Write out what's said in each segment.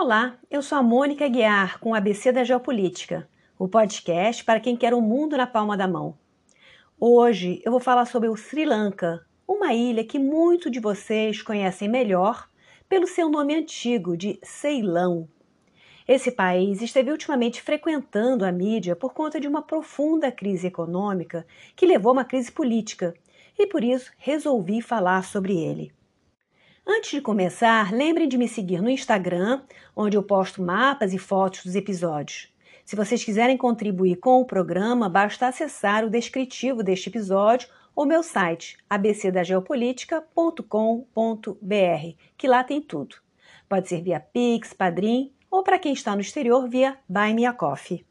Olá, eu sou a Mônica Guiar com o ABC da Geopolítica, o podcast para quem quer o mundo na palma da mão. Hoje eu vou falar sobre o Sri Lanka, uma ilha que muitos de vocês conhecem melhor pelo seu nome antigo de Ceilão. Esse país esteve ultimamente frequentando a mídia por conta de uma profunda crise econômica que levou a uma crise política, e por isso resolvi falar sobre ele. Antes de começar, lembrem de me seguir no Instagram, onde eu posto mapas e fotos dos episódios. Se vocês quiserem contribuir com o programa, basta acessar o descritivo deste episódio ou meu site abcdageopolitica.com.br, que lá tem tudo. Pode ser via Pix, Padrim ou para quem está no exterior via Buy Me a Coffee.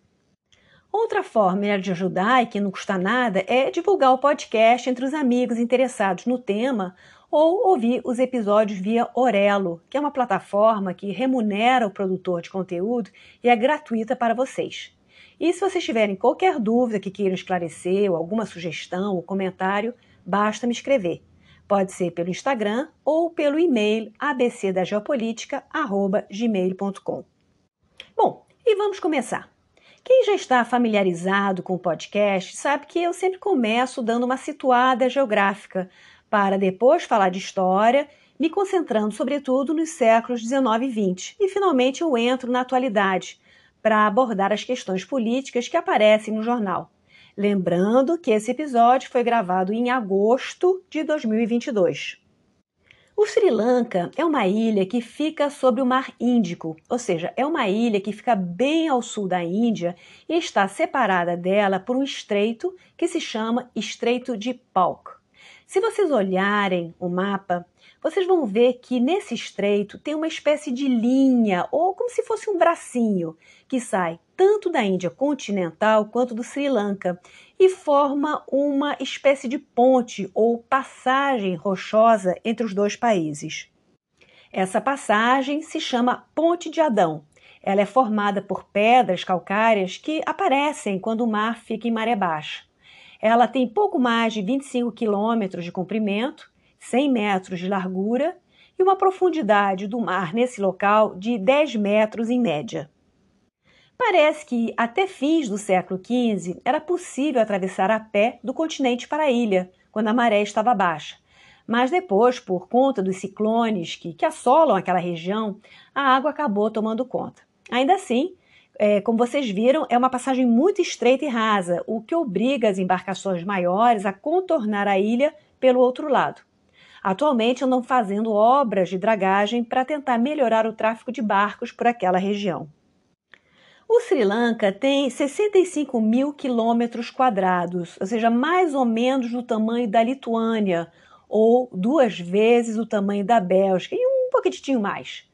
Outra forma de ajudar e que não custa nada é divulgar o podcast entre os amigos interessados no tema ou ouvir os episódios via Orelo, que é uma plataforma que remunera o produtor de conteúdo e é gratuita para vocês. E se vocês tiverem qualquer dúvida que queiram esclarecer, ou alguma sugestão ou comentário, basta me escrever. Pode ser pelo Instagram ou pelo e-mail abcdageopolitica.gmail.com. Bom, e vamos começar. Quem já está familiarizado com o podcast sabe que eu sempre começo dando uma situada geográfica para depois falar de história, me concentrando sobretudo nos séculos 19 e 20. E finalmente eu entro na atualidade para abordar as questões políticas que aparecem no jornal. Lembrando que esse episódio foi gravado em agosto de 2022. O Sri Lanka é uma ilha que fica sobre o Mar Índico, ou seja, é uma ilha que fica bem ao sul da Índia e está separada dela por um estreito que se chama Estreito de Palk. Se vocês olharem o mapa, vocês vão ver que nesse estreito tem uma espécie de linha, ou como se fosse um bracinho, que sai tanto da Índia continental quanto do Sri Lanka e forma uma espécie de ponte ou passagem rochosa entre os dois países. Essa passagem se chama Ponte de Adão. Ela é formada por pedras calcárias que aparecem quando o mar fica em maré baixa. Ela tem pouco mais de 25 quilômetros de comprimento, 100 metros de largura e uma profundidade do mar nesse local de 10 metros em média. Parece que até fins do século XV era possível atravessar a pé do continente para a ilha, quando a maré estava baixa. Mas depois, por conta dos ciclones que, que assolam aquela região, a água acabou tomando conta. Ainda assim, é, como vocês viram, é uma passagem muito estreita e rasa, o que obriga as embarcações maiores a contornar a ilha pelo outro lado. Atualmente andam fazendo obras de dragagem para tentar melhorar o tráfego de barcos por aquela região. O Sri Lanka tem 65 mil quilômetros quadrados, ou seja, mais ou menos do tamanho da Lituânia, ou duas vezes o tamanho da Bélgica, e um pouquinho mais.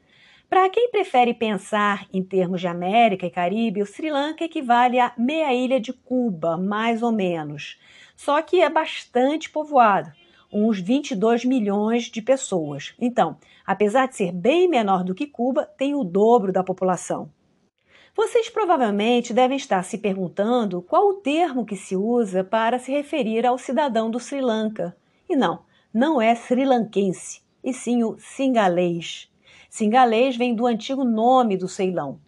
Para quem prefere pensar em termos de América e Caribe, o Sri Lanka equivale a meia ilha de Cuba, mais ou menos. Só que é bastante povoado, uns 22 milhões de pessoas. Então, apesar de ser bem menor do que Cuba, tem o dobro da população. Vocês provavelmente devem estar se perguntando qual o termo que se usa para se referir ao cidadão do Sri Lanka. E não, não é sri lankense, e sim o singalês. Singalês vem do antigo nome do Ceilão.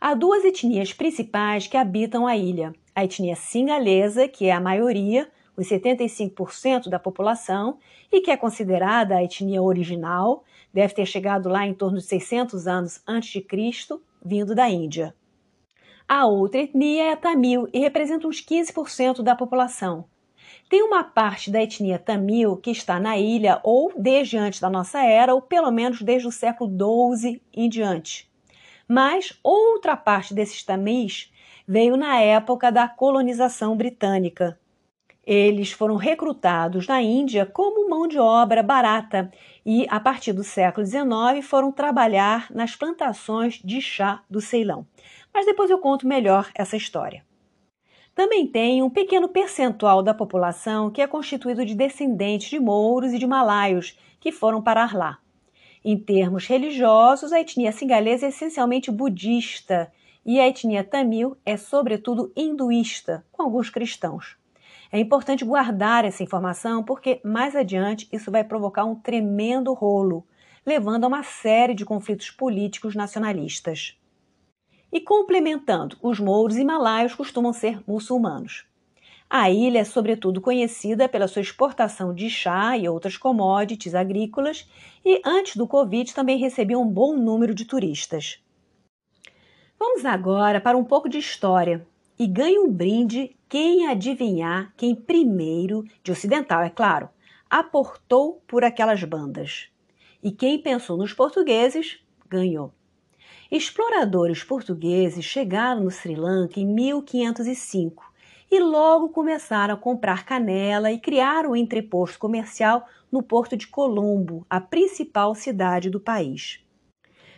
Há duas etnias principais que habitam a ilha: a etnia singalesa, que é a maioria, os 75% da população, e que é considerada a etnia original, deve ter chegado lá em torno de 600 anos antes de Cristo, vindo da Índia. A outra etnia é a Tamil e representa uns 15% da população. Tem uma parte da etnia tamil que está na ilha ou desde antes da nossa era, ou pelo menos desde o século XII em diante. Mas outra parte desses tamis veio na época da colonização britânica. Eles foram recrutados na Índia como mão de obra barata e, a partir do século XIX, foram trabalhar nas plantações de chá do Ceilão. Mas depois eu conto melhor essa história. Também tem um pequeno percentual da população que é constituído de descendentes de mouros e de malaios que foram parar lá. Em termos religiosos, a etnia singalesa é essencialmente budista e a etnia tamil é, sobretudo, hinduísta, com alguns cristãos. É importante guardar essa informação porque mais adiante isso vai provocar um tremendo rolo. levando a uma série de conflitos políticos nacionalistas. E complementando, os mouros e malaios costumam ser muçulmanos. A ilha é sobretudo conhecida pela sua exportação de chá e outras commodities agrícolas e antes do Covid também recebia um bom número de turistas. Vamos agora para um pouco de história e ganhe um brinde quem adivinhar quem primeiro, de ocidental é claro, aportou por aquelas bandas. E quem pensou nos portugueses ganhou. Exploradores portugueses chegaram no Sri Lanka em 1505 e logo começaram a comprar canela e criaram um entreposto comercial no porto de Colombo, a principal cidade do país.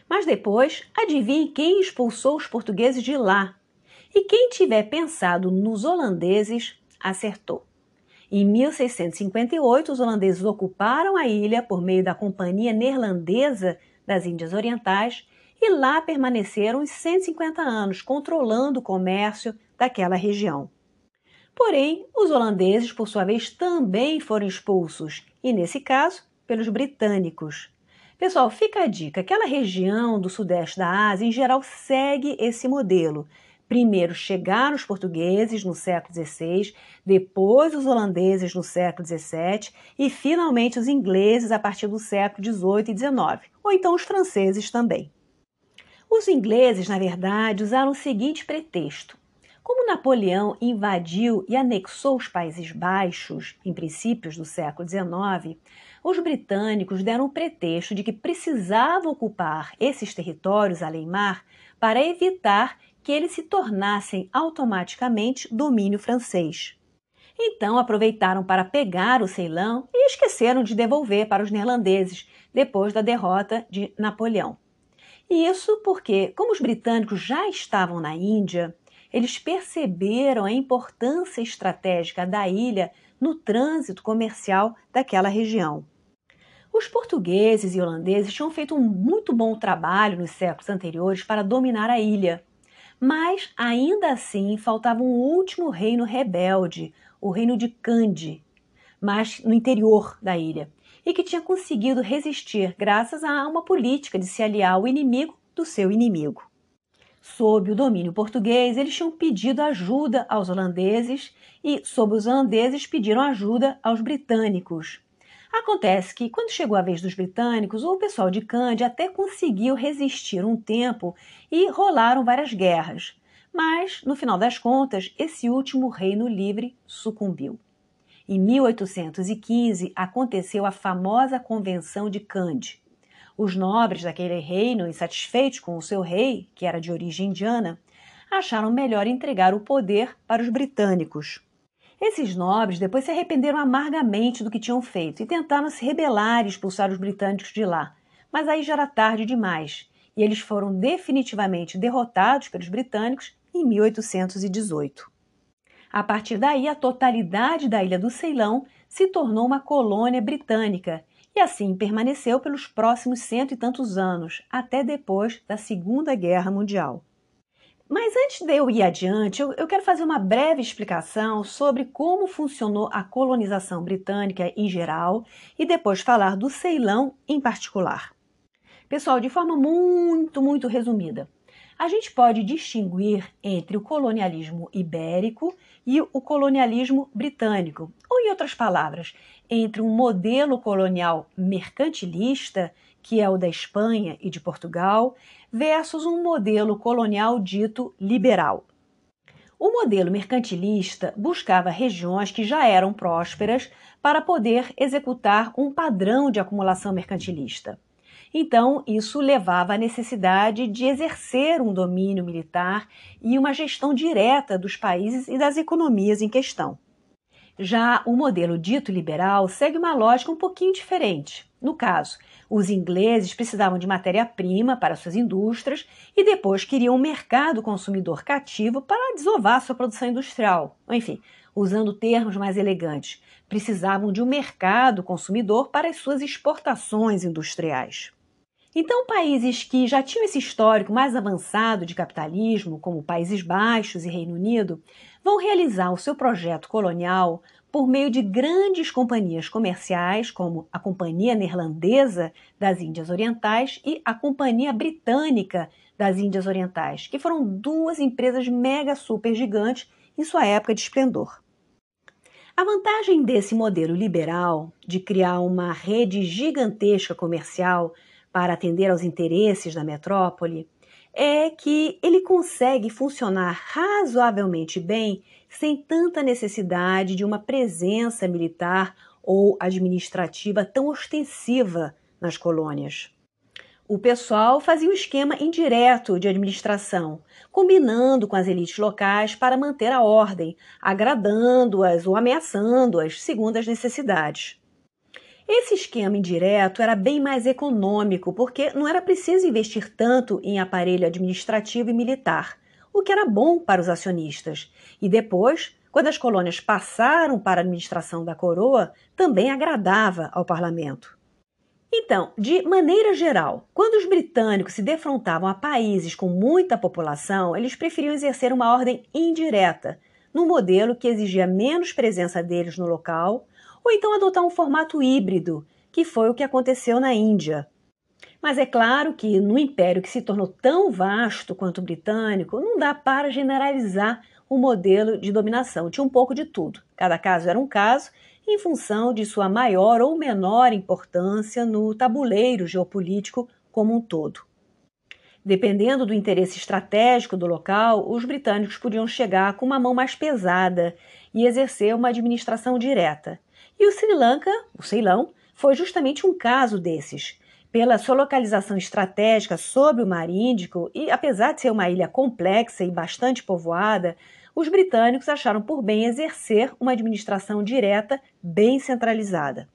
Mas depois, adivinhe quem expulsou os portugueses de lá. E quem tiver pensado nos holandeses, acertou. Em 1658, os holandeses ocuparam a ilha por meio da Companhia Neerlandesa das Índias Orientais e lá permaneceram os 150 anos, controlando o comércio daquela região. Porém, os holandeses, por sua vez, também foram expulsos, e nesse caso, pelos britânicos. Pessoal, fica a dica: aquela região do sudeste da Ásia, em geral, segue esse modelo. Primeiro chegaram os portugueses no século XVI, depois os holandeses no século XVII e finalmente os ingleses a partir do século XVIII e XIX, ou então os franceses também. Os ingleses, na verdade, usaram o seguinte pretexto: como Napoleão invadiu e anexou os Países Baixos em princípios do século XIX, os britânicos deram o pretexto de que precisavam ocupar esses territórios além-mar para evitar que eles se tornassem automaticamente domínio francês. Então aproveitaram para pegar o Ceilão e esqueceram de devolver para os neerlandeses depois da derrota de Napoleão. E isso porque, como os britânicos já estavam na Índia, eles perceberam a importância estratégica da ilha no trânsito comercial daquela região. Os portugueses e holandeses tinham feito um muito bom trabalho nos séculos anteriores para dominar a ilha, mas ainda assim faltava um último reino rebelde, o reino de Cande, mas no interior da ilha, e que tinha conseguido resistir graças a uma política de se aliar ao inimigo do seu inimigo. Sob o domínio português, eles tinham pedido ajuda aos holandeses e, sob os holandeses, pediram ajuda aos britânicos. Acontece que, quando chegou a vez dos britânicos, o pessoal de Cândia até conseguiu resistir um tempo e rolaram várias guerras. Mas, no final das contas, esse último reino livre sucumbiu. Em 1815 aconteceu a famosa Convenção de Cândia. Os nobres daquele reino, insatisfeitos com o seu rei, que era de origem indiana, acharam melhor entregar o poder para os britânicos. Esses nobres depois se arrependeram amargamente do que tinham feito e tentaram se rebelar e expulsar os britânicos de lá. Mas aí já era tarde demais e eles foram definitivamente derrotados pelos britânicos em 1818. A partir daí, a totalidade da ilha do Ceilão se tornou uma colônia britânica e assim permaneceu pelos próximos cento e tantos anos, até depois da Segunda Guerra Mundial. Mas antes de eu ir adiante, eu, quero fazer uma breve explicação sobre como funcionou a colonização britânica em geral e depois falar do Ceilão em particular. Pessoal, de forma muito, muito resumida, a gente pode distinguir entre o colonialismo ibérico e o colonialismo britânico, ou, em outras palavras, entre um modelo colonial mercantilista, que é o da Espanha e de Portugal, versus um modelo colonial dito liberal. O modelo mercantilista buscava regiões que já eram prósperas para poder executar um padrão de acumulação mercantilista. Então, isso levava à necessidade de exercer um domínio militar e uma gestão direta dos países e das economias em questão. Já o modelo dito liberal segue uma lógica um pouquinho diferente. No caso, os ingleses precisavam de matéria-prima para suas indústrias e depois queriam um mercado consumidor cativo para desovar sua produção industrial. Enfim, usando termos mais elegantes, precisavam de um mercado consumidor para as suas exportações industriais. Então, países que já tinham esse histórico mais avançado de capitalismo, como Países Baixos e Reino Unido, vão realizar o seu projeto colonial por meio de grandes companhias comerciais, como a Companhia Neerlandesa das Índias Orientais e a Companhia Britânica das Índias Orientais, que foram duas empresas mega super gigantes em sua época de esplendor. A vantagem desse modelo liberal de criar uma rede gigantesca comercial para atender aos interesses da metrópole é que ele consegue funcionar razoavelmente bem sem tanta necessidade de uma presença militar ou administrativa tão ostensiva nas colônias. O pessoal fazia um esquema indireto de administração, combinando com as elites locais para manter a ordem, agradando-as ou ameaçando-as segundo as necessidades. Esse esquema indireto era bem mais econômico, porque não era preciso investir tanto em aparelho administrativo e militar, o que era bom para os acionistas. E depois, quando as colônias passaram para a administração da coroa, também agradava ao parlamento. Então, de maneira geral, quando os britânicos se defrontavam a países com muita população, eles preferiam exercer uma ordem indireta, num modelo que exigia menos presença deles no local ou então adotar um formato híbrido, que foi o que aconteceu na Índia. Mas é claro que no império que se tornou tão vasto quanto o britânico, não dá para generalizar o modelo de dominação. Tinha um pouco de tudo. Cada caso era um caso, em função de sua maior ou menor importância no tabuleiro geopolítico como um todo. Dependendo do interesse estratégico do local, os britânicos podiam chegar com uma mão mais pesada e exercer uma administração direta. E o Sri Lanka, o Ceilão, foi justamente um caso desses. Pela sua localização estratégica sobre o Mar Índico e apesar de ser uma ilha complexa e bastante povoada, os britânicos acharam por bem exercer uma administração direta bem centralizada.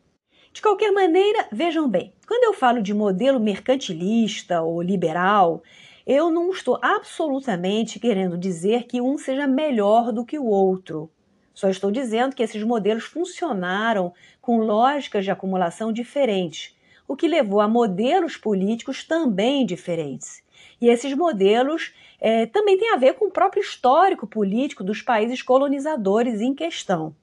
De qualquer maneira, vejam bem, quando eu falo de modelo mercantilista ou liberal, eu não estou absolutamente querendo dizer que um seja melhor do que o outro. Só estou dizendo que esses modelos funcionaram com lógicas de acumulação diferentes, o que levou a modelos políticos também diferentes. E esses modelos é, também têm a ver com o próprio histórico político dos países colonizadores em questão.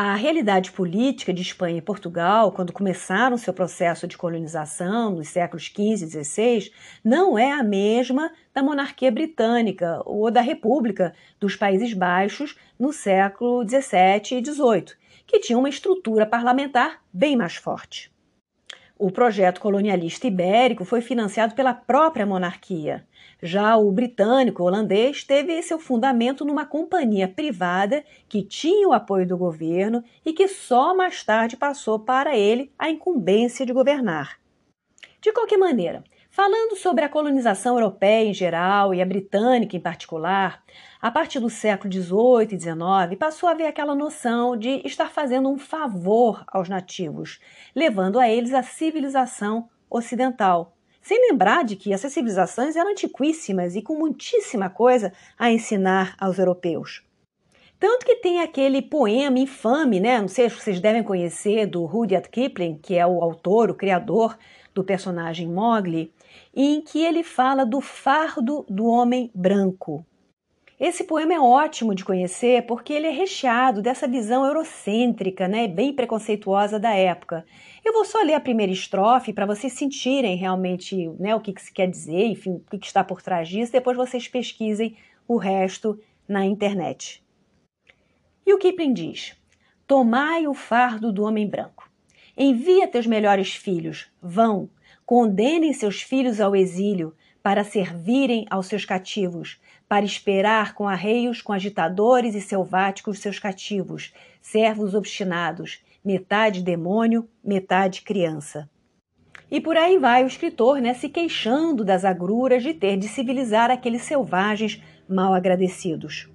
A realidade política de Espanha e Portugal, quando começaram seu processo de colonização nos séculos XV e XVI, não é a mesma da monarquia britânica ou da República dos Países Baixos no século XVII e XVIII, que tinha uma estrutura parlamentar bem mais forte. O projeto colonialista ibérico foi financiado pela própria monarquia. Já o britânico holandês teve seu fundamento numa companhia privada que tinha o apoio do governo e que só mais tarde passou para ele a incumbência de governar. De qualquer maneira, falando sobre a colonização europeia em geral e a britânica em particular, a partir do século XVIII e XIX, passou a haver aquela noção de estar fazendo um favor aos nativos, levando a eles a civilização ocidental. Sem lembrar de que essas civilizações eram antiquíssimas e com muitíssima coisa a ensinar aos europeus. Tanto que tem aquele poema infame, né? Não sei se vocês devem conhecer, do Rudyard Kipling, que é o autor, o criador do personagem Mowgli, em que ele fala do fardo do homem branco. Esse poema é ótimo de conhecer porque ele é recheado dessa visão eurocêntrica, né, bem preconceituosa da época. Eu vou só ler a primeira estrofe para vocês sentirem realmente né, o que, que se quer dizer, enfim, o que, que está por trás disso, depois vocês pesquisem o resto na internet. E o Kipling diz: Tomai o fardo do homem branco. Envia teus melhores filhos, vão, condenem seus filhos ao exílio, para servirem aos seus cativos, para esperar com arreios com agitadores e selváticos seus cativos, servos obstinados, metade demônio, metade criança. E por aí vai o escritor, né, se queixando das agruras de ter de civilizar aqueles selvagens mal agradecidos.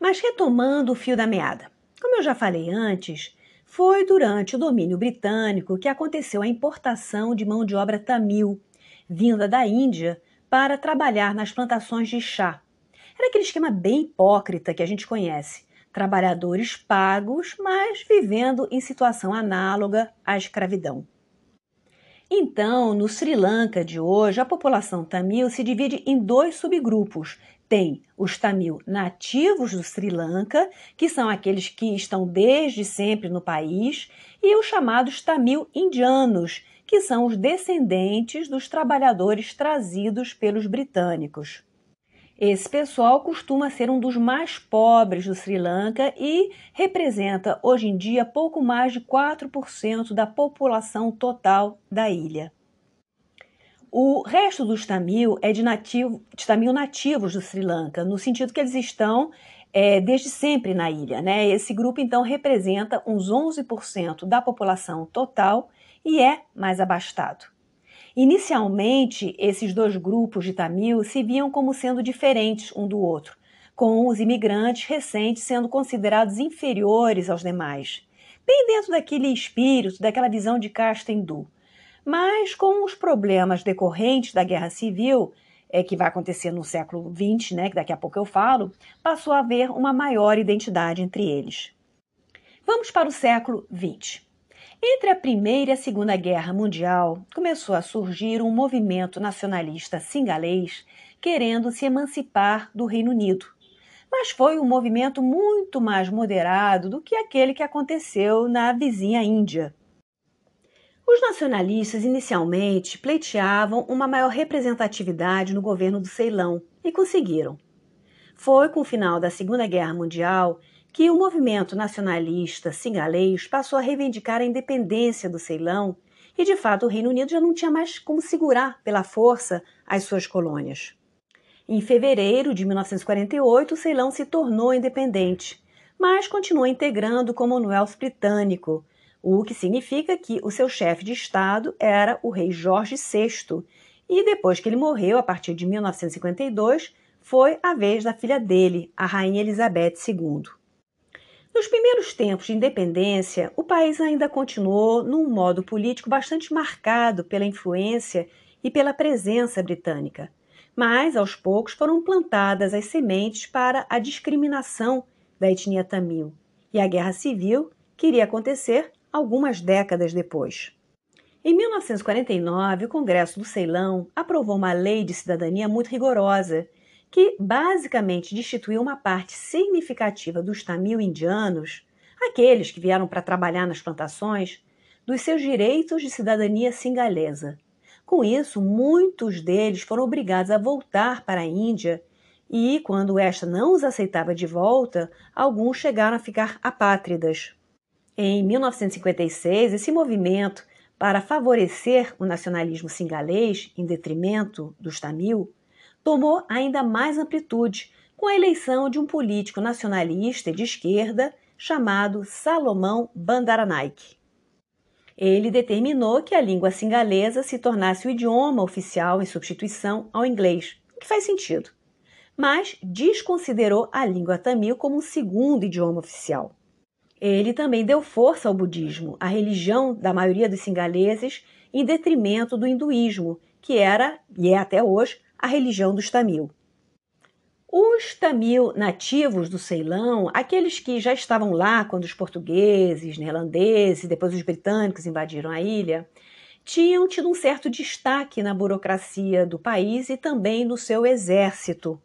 Mas retomando o fio da meada. Como eu já falei antes, foi durante o domínio britânico que aconteceu a importação de mão de obra tamil, vinda da Índia para trabalhar nas plantações de chá. Era aquele esquema bem hipócrita que a gente conhece. Trabalhadores pagos, mas vivendo em situação análoga à escravidão. Então, no Sri Lanka de hoje, a população tamil se divide em dois subgrupos, tem os Tamil nativos do Sri Lanka, que são aqueles que estão desde sempre no país, e os chamados Tamil indianos, que são os descendentes dos trabalhadores trazidos pelos britânicos. Esse pessoal costuma ser um dos mais pobres do Sri Lanka e representa hoje em dia pouco mais de 4% da população total da ilha. O resto dos Tamil é de, nativo, de Tamil nativos do Sri Lanka, no sentido que eles estão é, desde sempre na ilha. Né? Esse grupo, então, representa uns 11% da população total e é mais abastado. Inicialmente, esses dois grupos de Tamil se viam como sendo diferentes um do outro, com os imigrantes recentes sendo considerados inferiores aos demais, bem dentro daquele espírito, daquela visão de casta hindu. Mas com os problemas decorrentes da guerra civil, é, que vai acontecer no século XX, né, que daqui a pouco eu falo, passou a haver uma maior identidade entre eles. Vamos para o século XX. Entre a Primeira e a Segunda Guerra Mundial, começou a surgir um movimento nacionalista singalês querendo se emancipar do Reino Unido. Mas foi um movimento muito mais moderado do que aquele que aconteceu na vizinha Índia. Os nacionalistas inicialmente pleiteavam uma maior representatividade no governo do Ceilão e conseguiram. Foi com o final da Segunda Guerra Mundial que o movimento nacionalista singalês passou a reivindicar a independência do Ceilão e, de fato, o Reino Unido já não tinha mais como segurar pela força as suas colônias. Em fevereiro de 1948, o Ceilão se tornou independente, mas continuou integrando o Commonwealth britânico, o que significa que o seu chefe de Estado era o rei Jorge VI, e depois que ele morreu, a partir de 1952, foi a vez da filha dele, a Rainha Elizabeth II. Nos primeiros tempos de independência, o país ainda continuou num modo político bastante marcado pela influência e pela presença britânica, mas aos poucos foram plantadas as sementes para a discriminação da etnia tamil, e a guerra civil, que iria acontecer, algumas décadas depois. Em 1949, o Congresso do Ceilão aprovou uma lei de cidadania muito rigorosa, que basicamente destituiu uma parte significativa dos tamil indianos, aqueles que vieram para trabalhar nas plantações, dos seus direitos de cidadania singalesa. Com isso, muitos deles foram obrigados a voltar para a Índia e, quando esta não os aceitava de volta, alguns chegaram a ficar apátridas. Em 1956, esse movimento para favorecer o nacionalismo singalês em detrimento dos tamil tomou ainda mais amplitude com a eleição de um político nacionalista de esquerda chamado Salomão Bandaranaike. Ele determinou que a língua singalesa se tornasse o idioma oficial em substituição ao inglês, o que faz sentido, mas desconsiderou a língua tamil como um segundo idioma oficial. Ele também deu força ao budismo, a religião da maioria dos singaleses, em detrimento do hinduísmo, que era e é até hoje a religião dos tamil. Os tamil nativos do Ceilão, aqueles que já estavam lá quando os portugueses, neerlandeses, depois os britânicos invadiram a ilha, tinham tido um certo destaque na burocracia do país e também no seu exército.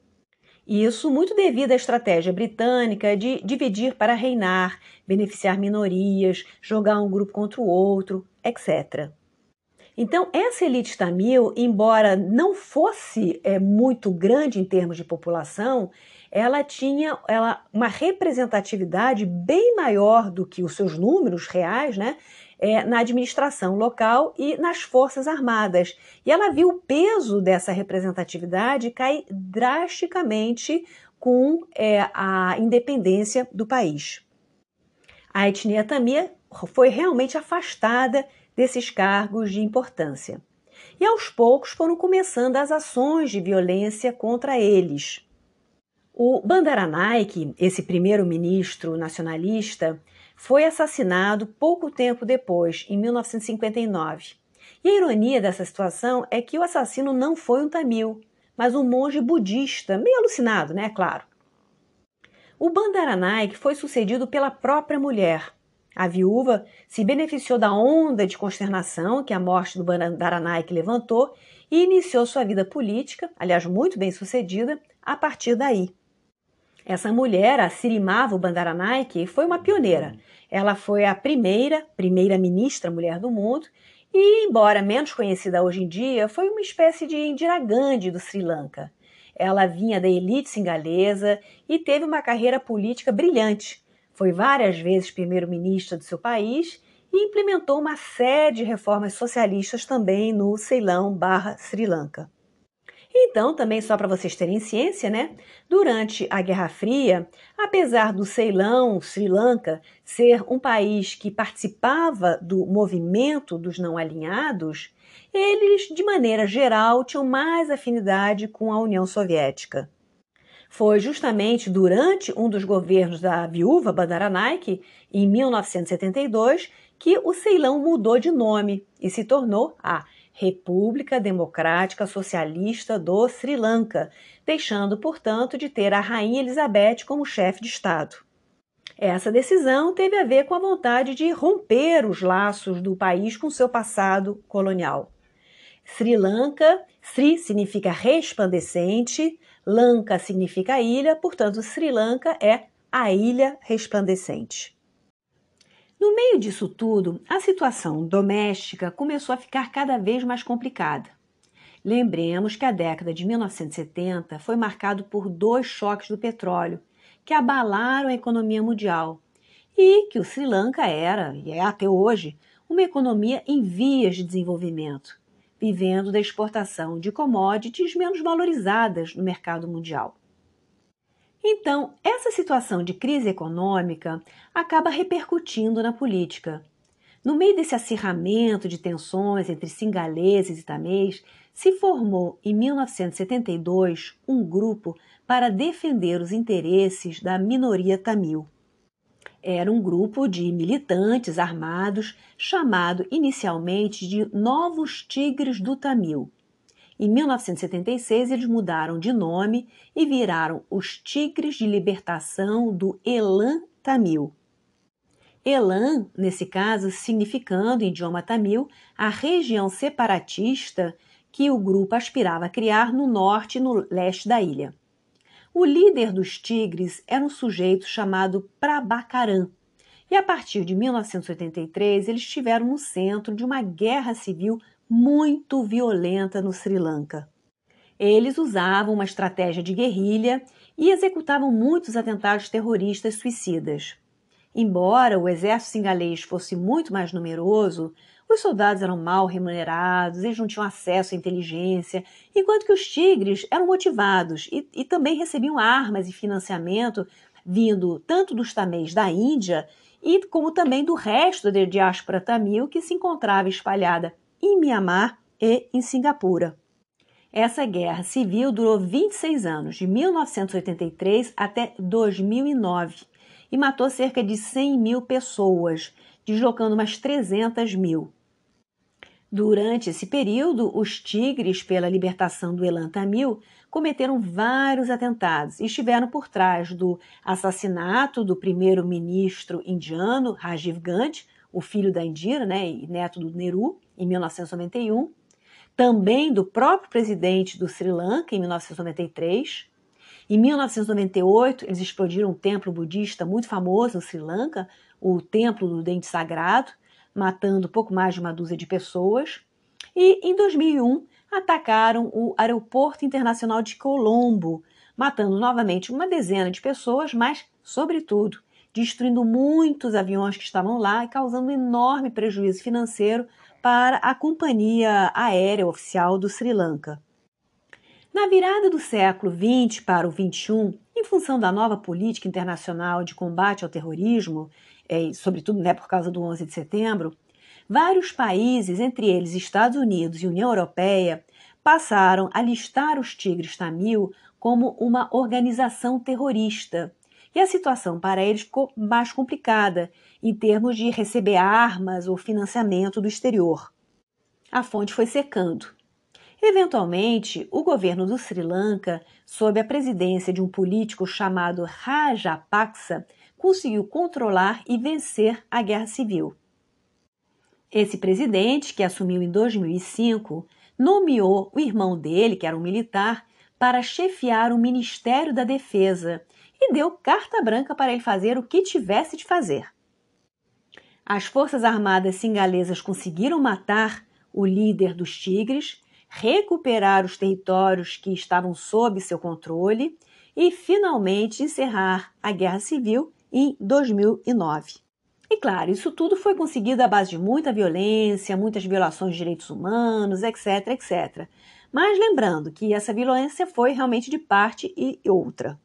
Isso muito devido à estratégia britânica de dividir para reinar, beneficiar minorias, jogar um grupo contra o outro, etc. Então, essa elite tamil, embora não fosse é, muito grande em termos de população, ela tinha ela, uma representatividade bem maior do que os seus números reais, né? É, na administração local e nas Forças Armadas. E ela viu o peso dessa representatividade cair drasticamente com é, a independência do país. A etnia tamia foi realmente afastada desses cargos de importância. E aos poucos foram começando as ações de violência contra eles. O Bandaranaike, esse primeiro-ministro nacionalista, foi assassinado pouco tempo depois, em 1959. E a ironia dessa situação é que o assassino não foi um tamil, mas um monge budista, meio alucinado, né? Claro. O Bandaranaike foi sucedido pela própria mulher, A viúva se beneficiou da onda de consternação que a morte do Bandaranaike levantou e iniciou sua vida política, aliás, muito bem sucedida, a partir daí. Essa mulher, a Sirimavo Bandaranaike, foi uma pioneira. Ela foi a primeira, primeira-ministra mulher do mundo e, embora menos conhecida hoje em dia, foi uma espécie de Indira Gandhi do Sri Lanka. Ela vinha da elite singalesa e teve uma carreira política brilhante. Foi várias vezes primeiro-ministra do seu país e implementou uma série de reformas socialistas também no Ceilão barra Sri Lanka. Então, também só para vocês terem ciência, né? Durante a Guerra Fria, apesar do Ceilão, Sri Lanka, ser um país que participava do movimento dos não alinhados, eles, de maneira geral, tinham mais afinidade com a União Soviética. Foi justamente durante um dos governos da viúva Bandaranaike, em 1972, que o Ceilão mudou de nome e se tornou a República Democrática Socialista do Sri Lanka, deixando, portanto, de ter a Rainha Elizabeth como chefe de Estado. Essa decisão teve a ver com a vontade de romper os laços do país com seu passado colonial. Sri Lanka, Sri significa resplandecente, Lanka significa ilha, portanto, Sri Lanka é a ilha resplandecente. No meio disso tudo, a situação doméstica começou a ficar cada vez mais complicada. Lembremos que a década de 1970 foi marcado por dois choques do petróleo que abalaram a economia mundial e que o Sri Lanka era, e é até hoje, uma economia em vias de desenvolvimento, vivendo da exportação de commodities menos valorizadas no mercado mundial. Então, essa situação de crise econômica acaba repercutindo na política. No meio desse acirramento de tensões entre singaleses e tamês, se formou em 1972 um grupo para defender os interesses da minoria tamil. Era um grupo de militantes armados chamado inicialmente de Novos Tigres do Tamil em 1976, eles mudaram de nome e viraram os Tigres de Libertação do Elan Tamil. Elan, nesse caso, significando em idioma tamil a região separatista que o grupo aspirava criar no norte e no leste da ilha. O líder dos Tigres era um sujeito chamado Prabhakaran, e a partir de 1983 eles estiveram no centro de uma guerra civil muito violenta no Sri Lanka. Eles usavam uma estratégia de guerrilha e executavam muitos atentados terroristas suicidas. Embora o exército singalês fosse muito mais numeroso, os soldados eram mal remunerados, eles não tinham acesso à inteligência, enquanto que os tigres eram motivados e, e também recebiam armas e financiamento vindo tanto dos tamês da Índia e como também do resto da diáspora tamil que se encontrava espalhada em Mianmar e em Singapura. Essa guerra civil durou 26 anos, de 1983 até 2009, e matou cerca de 100 mil pessoas, deslocando umas 300 mil. Durante esse período, os Tigres pela libertação do Elan Tamil cometeram vários atentados e estiveram por trás do assassinato do primeiro-ministro indiano Rajiv Gandhi, o filho da Indira né, e neto do Nehru, em 1991, também do próprio presidente do Sri Lanka, em 1993. Em 1998, eles explodiram um templo budista muito famoso no Sri Lanka, o Templo do Dente Sagrado, matando pouco mais de uma dúzia de pessoas. E em 2001, atacaram o Aeroporto Internacional de Colombo, matando novamente uma dezena de pessoas, mas, sobretudo, destruindo muitos aviões que estavam lá e causando um enorme prejuízo financeiro para a companhia aérea oficial do Sri Lanka. Na virada do século XX para o XXI, em função da nova política internacional de combate ao terrorismo, e, sobretudo né, por causa do 11 de setembro, vários países, entre eles Estados Unidos e União Europeia, passaram a listar os Tigres Tamil como uma organização terrorista. E a situação para eles ficou mais complicada em termos de receber armas ou financiamento do exterior. A fonte foi secando. Eventualmente, o governo do Sri Lanka, sob a presidência de um político chamado Rajapaksa, conseguiu controlar e vencer a guerra civil. Esse presidente, que assumiu em 2005, nomeou o irmão dele, que era um militar, para chefiar o Ministério da Defesa e deu carta branca para ele fazer o que tivesse de fazer. As Forças Armadas singalesas conseguiram matar o líder dos Tigres, recuperar os territórios que estavam sob seu controle e finalmente encerrar a Guerra Civil em 2009. E claro, isso tudo foi conseguido à base de muita violência, muitas violações de direitos humanos, etc, etc. Mas lembrando que essa violência foi realmente de parte e outra.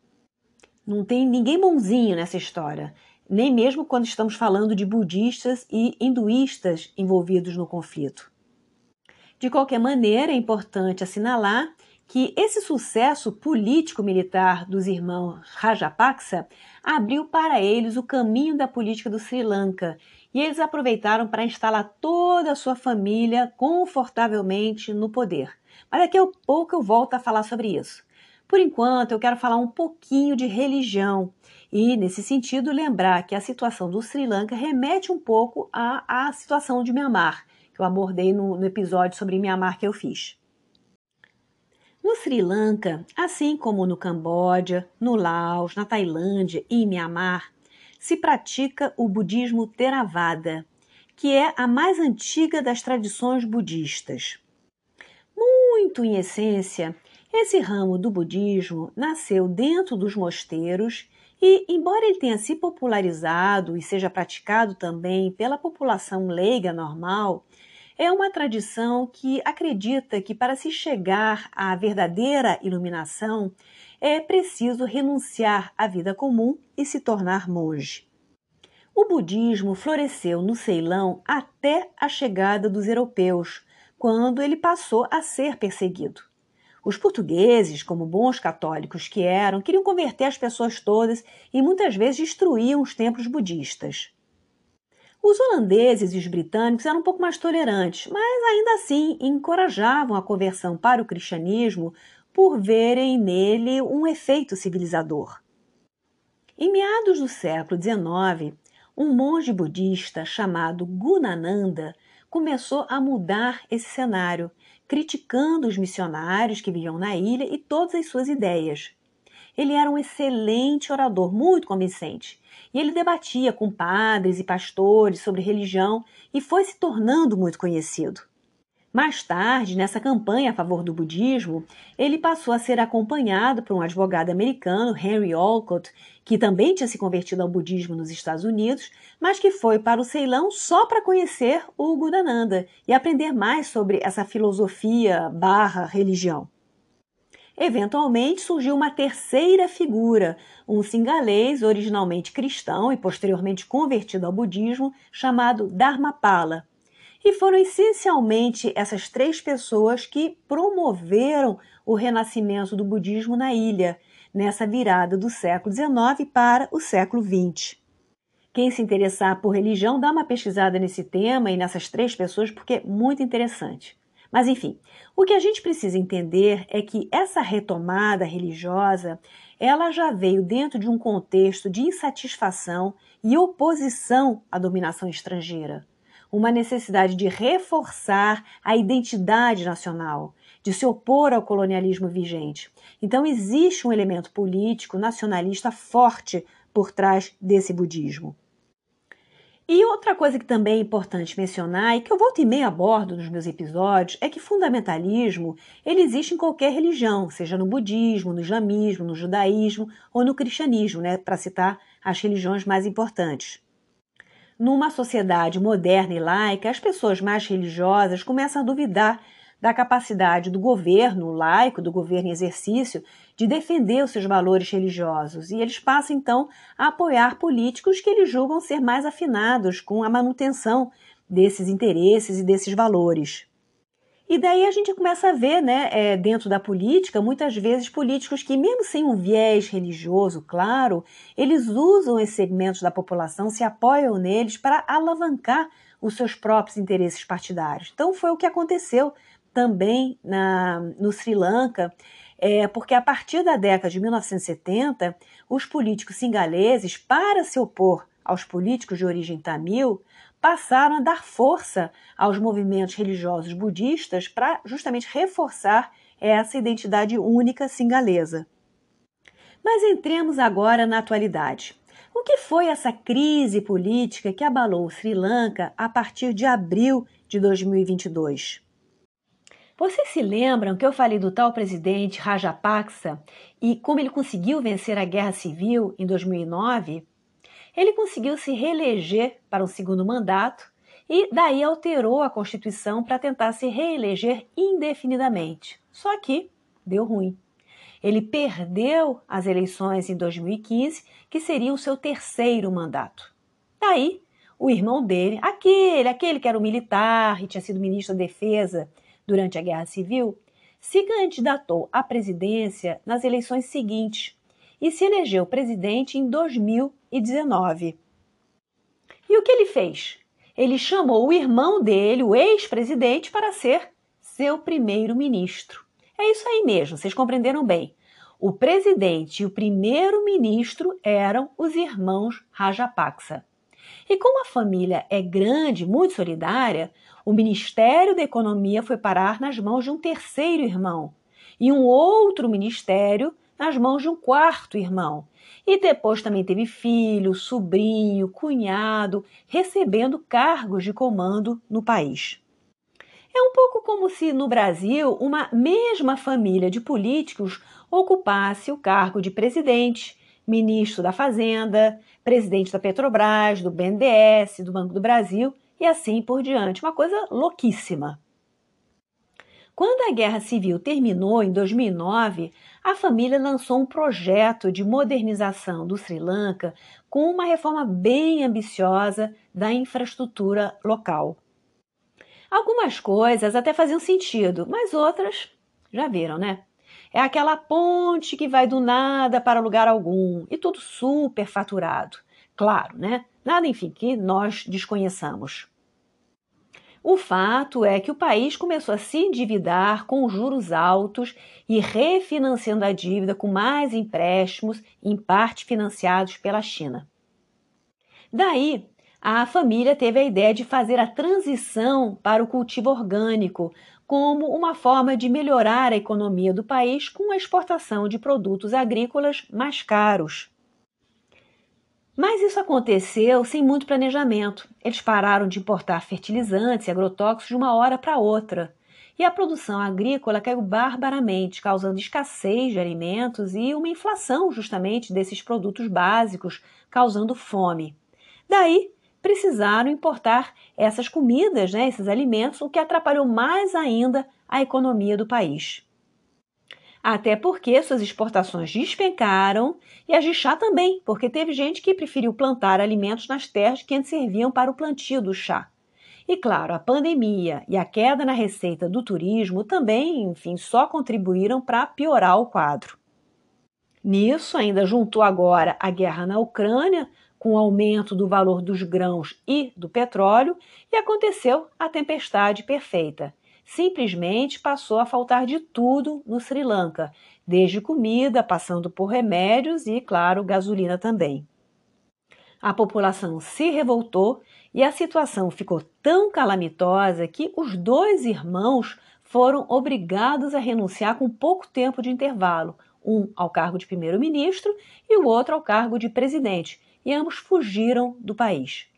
Não tem ninguém bonzinho nessa história, nem mesmo quando estamos falando de budistas e hinduístas envolvidos no conflito. De qualquer maneira, é importante assinalar que esse sucesso político-militar dos irmãos Rajapaksa abriu para eles o caminho da política do Sri Lanka e eles aproveitaram para instalar toda a sua família confortavelmente no poder. Mas daqui a pouco eu volto a falar sobre isso. Por enquanto, eu quero falar um pouquinho de religião e, nesse sentido, lembrar que a situação do Sri Lanka remete um pouco à, à situação de Myanmar, que eu abordei no, no episódio sobre Myanmar que eu fiz. No Sri Lanka, assim como no Camboja, no Laos, na Tailândia e em Myanmar, se pratica o budismo Theravada, que é a mais antiga das tradições budistas. Muito em essência, esse ramo do budismo nasceu dentro dos mosteiros e, embora ele tenha se popularizado e seja praticado também pela população leiga normal, é uma tradição que acredita que para se chegar à verdadeira iluminação é preciso renunciar à vida comum e se tornar monge. O budismo floresceu no Ceilão até a chegada dos europeus, quando ele passou a ser perseguido. Os portugueses, como bons católicos que eram, queriam converter as pessoas todas e muitas vezes destruíam os templos budistas. Os holandeses e os britânicos eram um pouco mais tolerantes, mas ainda assim encorajavam a conversão para o cristianismo por verem nele um efeito civilizador. Em meados do século XIX, um monge budista chamado Gunananda começou a mudar esse cenário, criticando os missionários que viviam na ilha e todas as suas ideias. Ele era um excelente orador, muito convincente, e ele debatia com padres e pastores sobre religião e foi se tornando muito conhecido. Mais tarde, nessa campanha a favor do budismo, ele passou a ser acompanhado por um advogado americano, Henry Olcott, que também tinha se convertido ao budismo nos Estados Unidos, mas que foi para o Ceilão só para conhecer o Gudananda e aprender mais sobre essa filosofia barra religião. Eventualmente surgiu uma terceira figura, um singalês originalmente cristão e posteriormente convertido ao budismo, chamado Dharmapala. E foram essencialmente essas três pessoas que promoveram o renascimento do budismo na ilha, nessa virada do século XIX para o século XX. Quem se interessar por religião, dá uma pesquisada nesse tema e nessas três pessoas, porque é muito interessante. Mas enfim, o que a gente precisa entender é que essa retomada religiosa, ela já veio dentro de um contexto de insatisfação e oposição à dominação estrangeira. Uma necessidade de reforçar a identidade nacional, de se opor ao colonialismo vigente. Então existe um elemento político nacionalista forte por trás desse budismo. E outra coisa que também é importante mencionar e que eu volto e meia abordo nos meus episódios é que fundamentalismo ele existe em qualquer religião, seja no budismo, no islamismo, no judaísmo ou no cristianismo, né, para citar as religiões mais importantes. Numa sociedade moderna e laica, as pessoas mais religiosas começam a duvidar da capacidade do governo laico, do governo em exercício, de defender os seus valores religiosos. E eles passam, então, a apoiar políticos que eles julgam ser mais afinados com a manutenção desses interesses e desses valores. E daí a gente começa a ver, né, é, dentro da política, muitas vezes políticos que, mesmo sem um viés religioso claro, eles usam esses segmentos da população, se apoiam neles para alavancar os seus próprios interesses partidários. Então foi o que aconteceu também na, no Sri Lanka, é, porque a partir da década de 1970, os políticos singaleses, para se opor aos políticos de origem tamil, passaram a dar força aos movimentos religiosos budistas para justamente reforçar essa identidade única singalesa. Mas entremos agora na atualidade. O que foi essa crise política que abalou o Sri Lanka a partir de abril de 2022? Vocês se lembram que eu falei do tal presidente Rajapaksa e como ele conseguiu vencer a guerra civil em 2009? Ele conseguiu se reeleger para um segundo mandato e daí alterou a Constituição para tentar se reeleger indefinidamente. Só que deu ruim. Ele perdeu as eleições em 2015, que seria o seu terceiro mandato. Daí, o irmão dele, aquele, aquele que era o militar e tinha sido ministro da Defesa durante a Guerra Civil, se candidatou à presidência nas eleições seguintes e se elegeu presidente em 2019. E o que ele fez? Ele chamou o irmão dele, o ex-presidente, para ser seu primeiro-ministro. É isso aí mesmo, vocês compreenderam bem. O presidente e o primeiro-ministro eram os irmãos Rajapaksa. E como a família é grande, muito solidária, o Ministério da Economia foi parar nas mãos de um terceiro irmão e um outro ministério nas mãos de um quarto irmão. E depois também teve filho, sobrinho, cunhado, recebendo cargos de comando no país. É um pouco como se no Brasil uma mesma família de políticos ocupasse o cargo de presidente, ministro da Fazenda, presidente da Petrobras, do BNDES, do Banco do Brasil e assim por diante. Uma coisa louquíssima. Quando a Guerra Civil terminou em 2009, a família lançou um projeto de modernização do Sri Lanka com uma reforma bem ambiciosa da infraestrutura local. Algumas coisas até faziam sentido, mas outras já viram, né? É aquela ponte que vai do nada para lugar algum e tudo super faturado. Claro, né? Nada, enfim, que nós desconheçamos. O fato é que o país começou a se endividar com juros altos e refinanciando a dívida com mais empréstimos, em parte financiados pela China. Daí, a família teve a ideia de fazer a transição para o cultivo orgânico como uma forma de melhorar a economia do país com a exportação de produtos agrícolas mais caros. Mas isso aconteceu sem muito planejamento. Eles pararam de importar fertilizantes e agrotóxicos de uma hora para outra. E a produção agrícola caiu barbaramente, causando escassez de alimentos e uma inflação justamente desses produtos básicos, causando fome. Daí precisaram importar essas comidas, né, esses alimentos, o que atrapalhou mais ainda a economia do país. Até porque suas exportações despencaram e as de chá também, porque teve gente que preferiu plantar alimentos nas terras que antes serviam para o plantio do chá. E claro, a pandemia e a queda na receita do turismo também, enfim, só contribuíram para piorar o quadro. Nisso, ainda juntou agora a guerra na Ucrânia, com o aumento do valor dos grãos e do petróleo, e aconteceu a tempestade perfeita. Simplesmente passou a faltar de tudo no Sri Lanka, desde comida, passando por remédios e, claro, gasolina também. A população se revoltou e a situação ficou tão calamitosa que os dois irmãos foram obrigados a renunciar com pouco tempo de intervalo, um ao cargo de primeiro-ministro e o outro ao cargo de presidente, e ambos fugiram do país.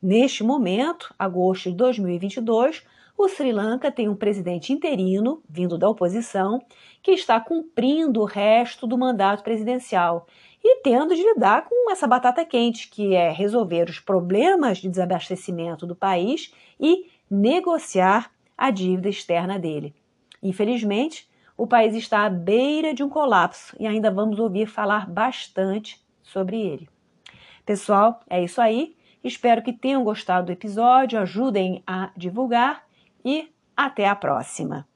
Neste momento, agosto de 2022, o Sri Lanka tem um presidente interino, vindo da oposição, que está cumprindo o resto do mandato presidencial e tendo de lidar com essa batata quente, que é resolver os problemas de desabastecimento do país e negociar a dívida externa dele. Infelizmente, o país está à beira de um colapso e ainda vamos ouvir falar bastante sobre ele. Pessoal, é isso aí. Espero que tenham gostado do episódio, ajudem a divulgar e até a próxima.